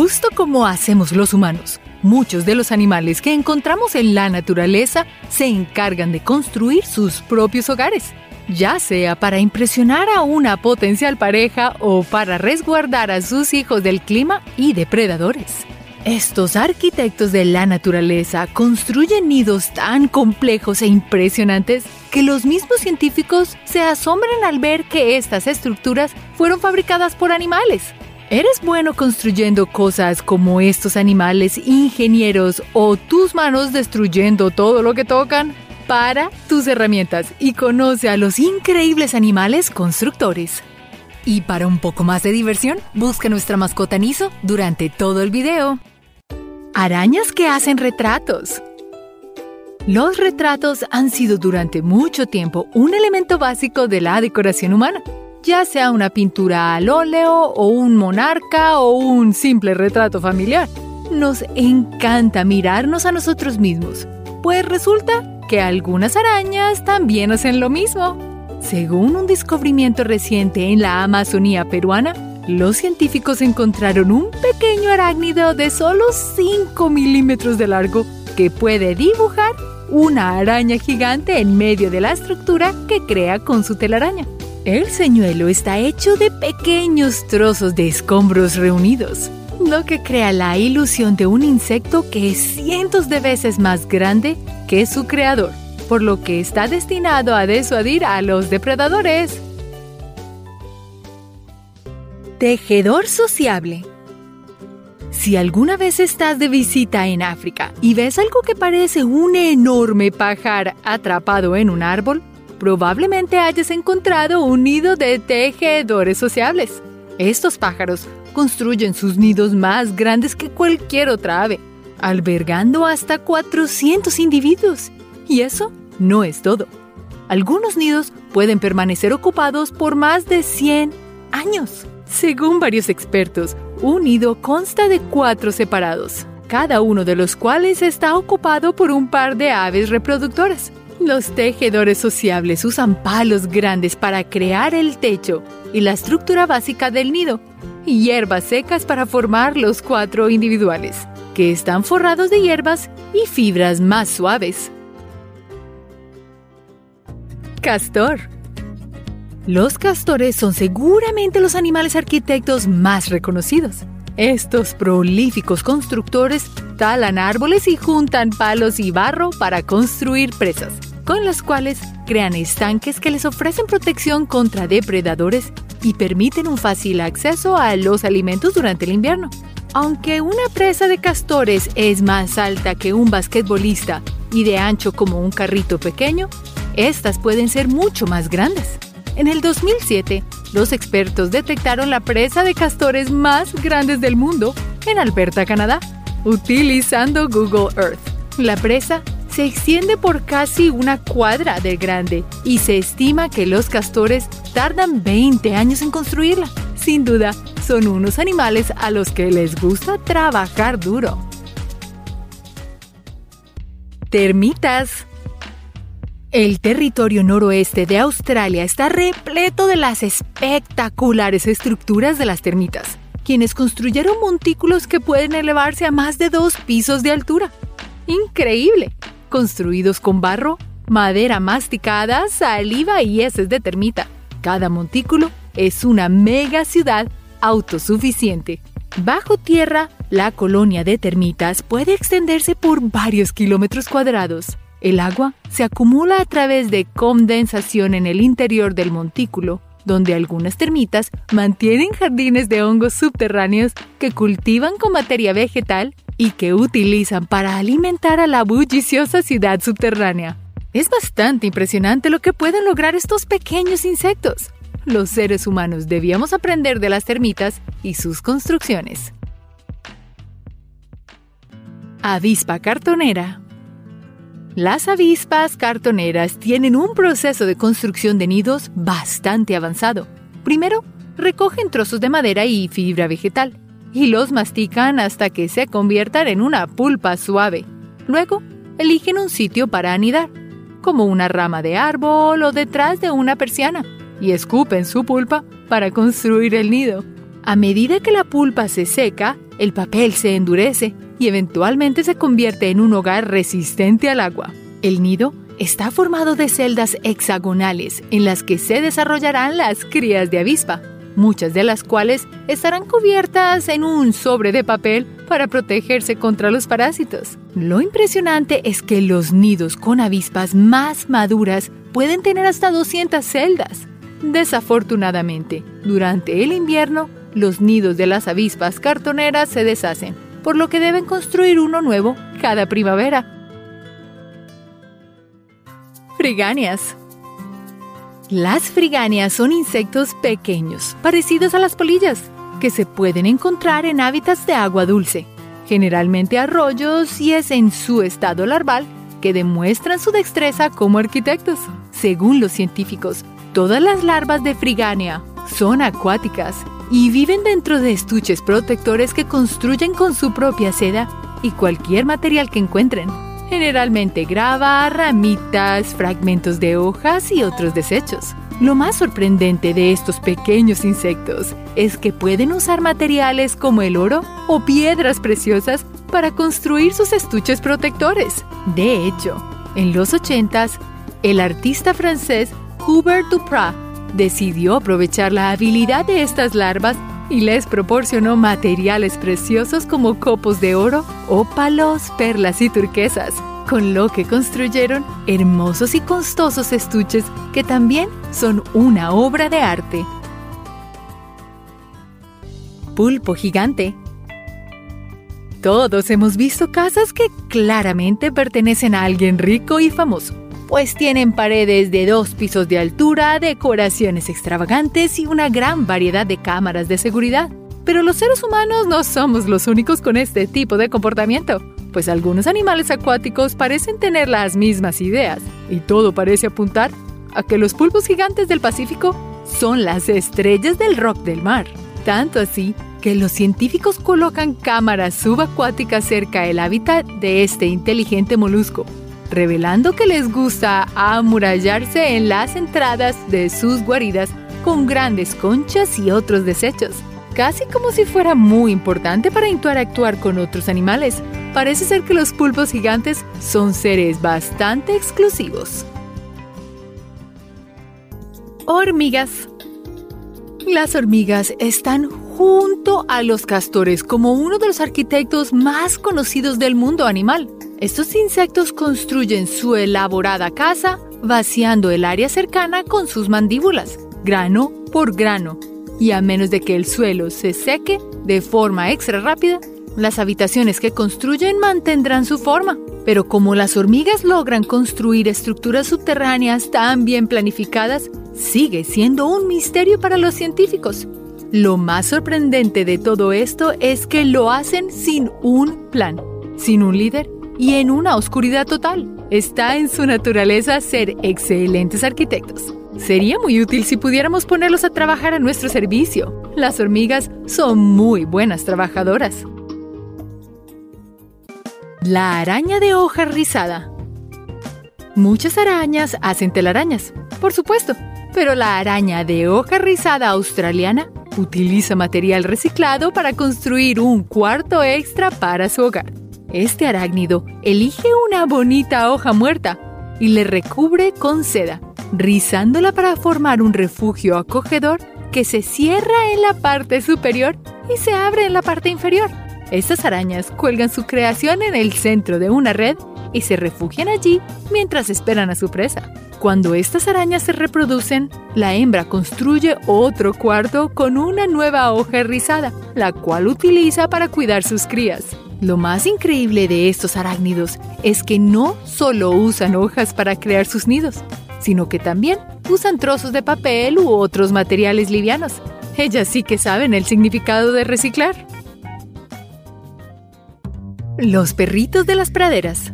Justo como hacemos los humanos, muchos de los animales que encontramos en la naturaleza se encargan de construir sus propios hogares, ya sea para impresionar a una potencial pareja o para resguardar a sus hijos del clima y depredadores. Estos arquitectos de la naturaleza construyen nidos tan complejos e impresionantes que los mismos científicos se asombran al ver que estas estructuras fueron fabricadas por animales. ¿Eres bueno construyendo cosas como estos animales ingenieros o tus manos destruyendo todo lo que tocan? Para tus herramientas y conoce a los increíbles animales constructores. Y para un poco más de diversión, busca nuestra mascota Niso durante todo el video. Arañas que hacen retratos. Los retratos han sido durante mucho tiempo un elemento básico de la decoración humana, ya sea una pintura al óleo o un monarca o un simple retrato familiar. Nos encanta mirarnos a nosotros mismos, pues resulta que algunas arañas también hacen lo mismo. Según un descubrimiento reciente en la Amazonía peruana, los científicos encontraron un pequeño arácnido de solo 5 milímetros de largo que puede dibujar una araña gigante en medio de la estructura que crea con su telaraña. El señuelo está hecho de pequeños trozos de escombros reunidos, lo que crea la ilusión de un insecto que es cientos de veces más grande que su creador, por lo que está destinado a disuadir a los depredadores. Tejedor sociable. Si alguna vez estás de visita en África y ves algo que parece un enorme pajar atrapado en un árbol, probablemente hayas encontrado un nido de tejedores sociables. Estos pájaros construyen sus nidos más grandes que cualquier otra ave, albergando hasta 400 individuos. Y eso no es todo. Algunos nidos pueden permanecer ocupados por más de 100 años. Según varios expertos, un nido consta de cuatro separados, cada uno de los cuales está ocupado por un par de aves reproductoras. Los tejedores sociables usan palos grandes para crear el techo y la estructura básica del nido, y hierbas secas para formar los cuatro individuales, que están forrados de hierbas y fibras más suaves. Castor los castores son seguramente los animales arquitectos más reconocidos. Estos prolíficos constructores talan árboles y juntan palos y barro para construir presas, con las cuales crean estanques que les ofrecen protección contra depredadores y permiten un fácil acceso a los alimentos durante el invierno. Aunque una presa de castores es más alta que un basquetbolista y de ancho como un carrito pequeño, estas pueden ser mucho más grandes. En el 2007, los expertos detectaron la presa de castores más grandes del mundo en Alberta, Canadá, utilizando Google Earth. La presa se extiende por casi una cuadra de grande y se estima que los castores tardan 20 años en construirla. Sin duda, son unos animales a los que les gusta trabajar duro. Termitas. El territorio noroeste de Australia está repleto de las espectaculares estructuras de las termitas, quienes construyeron montículos que pueden elevarse a más de dos pisos de altura. ¡Increíble! Construidos con barro, madera masticada, saliva y heces de termita. Cada montículo es una mega ciudad autosuficiente. Bajo tierra, la colonia de termitas puede extenderse por varios kilómetros cuadrados. El agua se acumula a través de condensación en el interior del montículo, donde algunas termitas mantienen jardines de hongos subterráneos que cultivan con materia vegetal y que utilizan para alimentar a la bulliciosa ciudad subterránea. Es bastante impresionante lo que pueden lograr estos pequeños insectos. Los seres humanos debíamos aprender de las termitas y sus construcciones. Avispa cartonera las avispas cartoneras tienen un proceso de construcción de nidos bastante avanzado. Primero, recogen trozos de madera y fibra vegetal y los mastican hasta que se conviertan en una pulpa suave. Luego, eligen un sitio para anidar, como una rama de árbol o detrás de una persiana, y escupen su pulpa para construir el nido. A medida que la pulpa se seca, el papel se endurece y eventualmente se convierte en un hogar resistente al agua. El nido está formado de celdas hexagonales en las que se desarrollarán las crías de avispa, muchas de las cuales estarán cubiertas en un sobre de papel para protegerse contra los parásitos. Lo impresionante es que los nidos con avispas más maduras pueden tener hasta 200 celdas. Desafortunadamente, durante el invierno, los nidos de las avispas cartoneras se deshacen, por lo que deben construir uno nuevo cada primavera. Friganias. Las friganias son insectos pequeños, parecidos a las polillas, que se pueden encontrar en hábitats de agua dulce, generalmente arroyos, y es en su estado larval que demuestran su destreza como arquitectos. Según los científicos, todas las larvas de frigania son acuáticas y viven dentro de estuches protectores que construyen con su propia seda y cualquier material que encuentren generalmente grava, ramitas, fragmentos de hojas y otros desechos. Lo más sorprendente de estos pequeños insectos es que pueden usar materiales como el oro o piedras preciosas para construir sus estuches protectores. De hecho, en los 80s, el artista francés Hubert Duprat decidió aprovechar la habilidad de estas larvas y les proporcionó materiales preciosos como copos de oro, ópalos, perlas y turquesas, con lo que construyeron hermosos y costosos estuches que también son una obra de arte. Pulpo gigante. Todos hemos visto casas que claramente pertenecen a alguien rico y famoso pues tienen paredes de dos pisos de altura, decoraciones extravagantes y una gran variedad de cámaras de seguridad. Pero los seres humanos no somos los únicos con este tipo de comportamiento, pues algunos animales acuáticos parecen tener las mismas ideas, y todo parece apuntar a que los pulpos gigantes del Pacífico son las estrellas del rock del mar. Tanto así que los científicos colocan cámaras subacuáticas cerca del hábitat de este inteligente molusco revelando que les gusta amurallarse en las entradas de sus guaridas con grandes conchas y otros desechos, casi como si fuera muy importante para interactuar con otros animales. Parece ser que los pulpos gigantes son seres bastante exclusivos. Hormigas. Las hormigas están junto a los castores como uno de los arquitectos más conocidos del mundo animal. Estos insectos construyen su elaborada casa vaciando el área cercana con sus mandíbulas, grano por grano, y a menos de que el suelo se seque de forma extra rápida, las habitaciones que construyen mantendrán su forma. Pero como las hormigas logran construir estructuras subterráneas tan bien planificadas, sigue siendo un misterio para los científicos. Lo más sorprendente de todo esto es que lo hacen sin un plan, sin un líder y en una oscuridad total. Está en su naturaleza ser excelentes arquitectos. Sería muy útil si pudiéramos ponerlos a trabajar a nuestro servicio. Las hormigas son muy buenas trabajadoras. La araña de hoja rizada. Muchas arañas hacen telarañas, por supuesto, pero la araña de hoja rizada australiana utiliza material reciclado para construir un cuarto extra para su hogar. Este arácnido elige una bonita hoja muerta y le recubre con seda, rizándola para formar un refugio acogedor que se cierra en la parte superior y se abre en la parte inferior. Estas arañas cuelgan su creación en el centro de una red y se refugian allí mientras esperan a su presa. Cuando estas arañas se reproducen, la hembra construye otro cuarto con una nueva hoja rizada, la cual utiliza para cuidar sus crías. Lo más increíble de estos arácnidos es que no solo usan hojas para crear sus nidos, sino que también usan trozos de papel u otros materiales livianos. Ellas sí que saben el significado de reciclar. Los perritos de las praderas.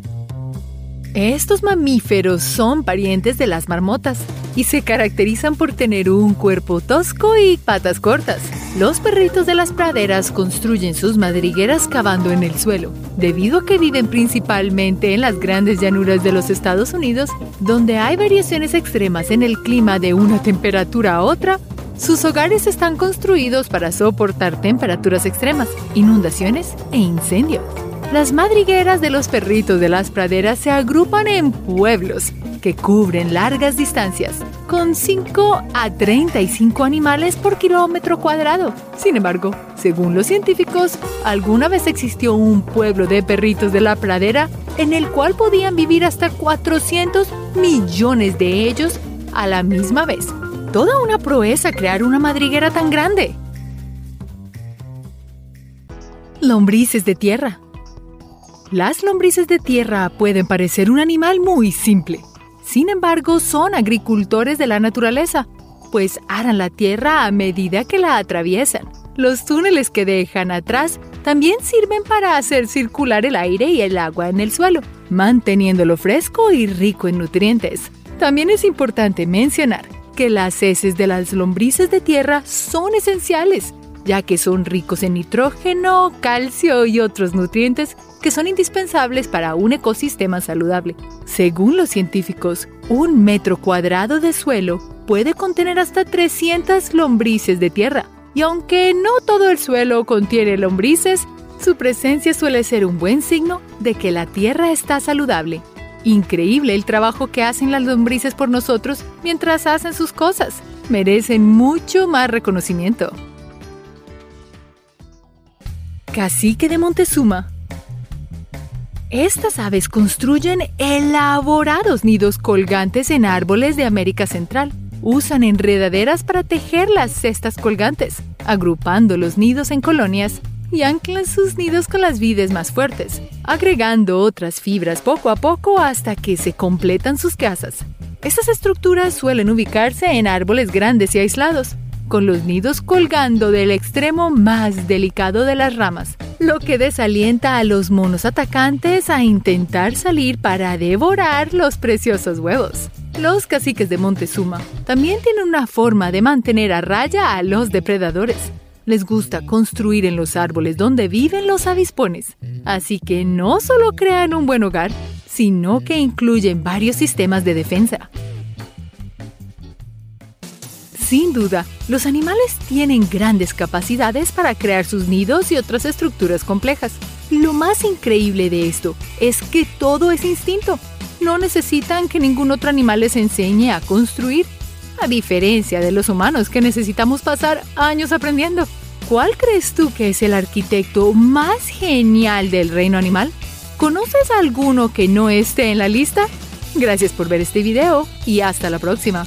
Estos mamíferos son parientes de las marmotas y se caracterizan por tener un cuerpo tosco y patas cortas. Los perritos de las praderas construyen sus madrigueras cavando en el suelo, debido a que viven principalmente en las grandes llanuras de los Estados Unidos, donde hay variaciones extremas en el clima de una temperatura a otra Sus hogares están construidos para soportar temperaturas extremas, inundaciones e incendios. Las madrigueras de los perritos de las praderas se agrupan en pueblos que cubren largas distancias, con 5 a 35 animales por kilómetro cuadrado. Sin embargo, según los científicos, alguna vez existió un pueblo de perritos de la pradera en el cual podían vivir hasta 400 millones de ellos a la misma vez. Toda una proeza crear una madriguera tan grande. Lombrices de tierra. Las lombrices de tierra pueden parecer un animal muy simple. Sin embargo, son agricultores de la naturaleza, pues aran la tierra a medida que la atraviesan. Los túneles que dejan atrás también sirven para hacer circular el aire y el agua en el suelo, manteniéndolo fresco y rico en nutrientes. También es importante mencionar que las heces de las lombrices de tierra son esenciales, ya que son ricos en nitrógeno, calcio y otros nutrientes que son indispensables para un ecosistema saludable. Según los científicos, un metro cuadrado de suelo puede contener hasta 300 lombrices de tierra. Y aunque no todo el suelo contiene lombrices, su presencia suele ser un buen signo de que la tierra está saludable. Increíble el trabajo que hacen las lombrices por nosotros mientras hacen sus cosas. Merecen mucho más reconocimiento. Cacique de Montezuma estas aves construyen elaborados nidos colgantes en árboles de América Central. Usan enredaderas para tejer las cestas colgantes, agrupando los nidos en colonias y anclan sus nidos con las vides más fuertes, agregando otras fibras poco a poco hasta que se completan sus casas. Estas estructuras suelen ubicarse en árboles grandes y aislados, con los nidos colgando del extremo más delicado de las ramas, lo que desalienta a los monos atacantes a intentar salir para devorar los preciosos huevos. Los caciques de Montezuma también tienen una forma de mantener a raya a los depredadores. Les gusta construir en los árboles donde viven los avispones, así que no solo crean un buen hogar, sino que incluyen varios sistemas de defensa. Sin duda, los animales tienen grandes capacidades para crear sus nidos y otras estructuras complejas. Lo más increíble de esto es que todo es instinto. No necesitan que ningún otro animal les enseñe a construir, a diferencia de los humanos que necesitamos pasar años aprendiendo. ¿Cuál crees tú que es el arquitecto más genial del reino animal? ¿Conoces alguno que no esté en la lista? Gracias por ver este video y hasta la próxima.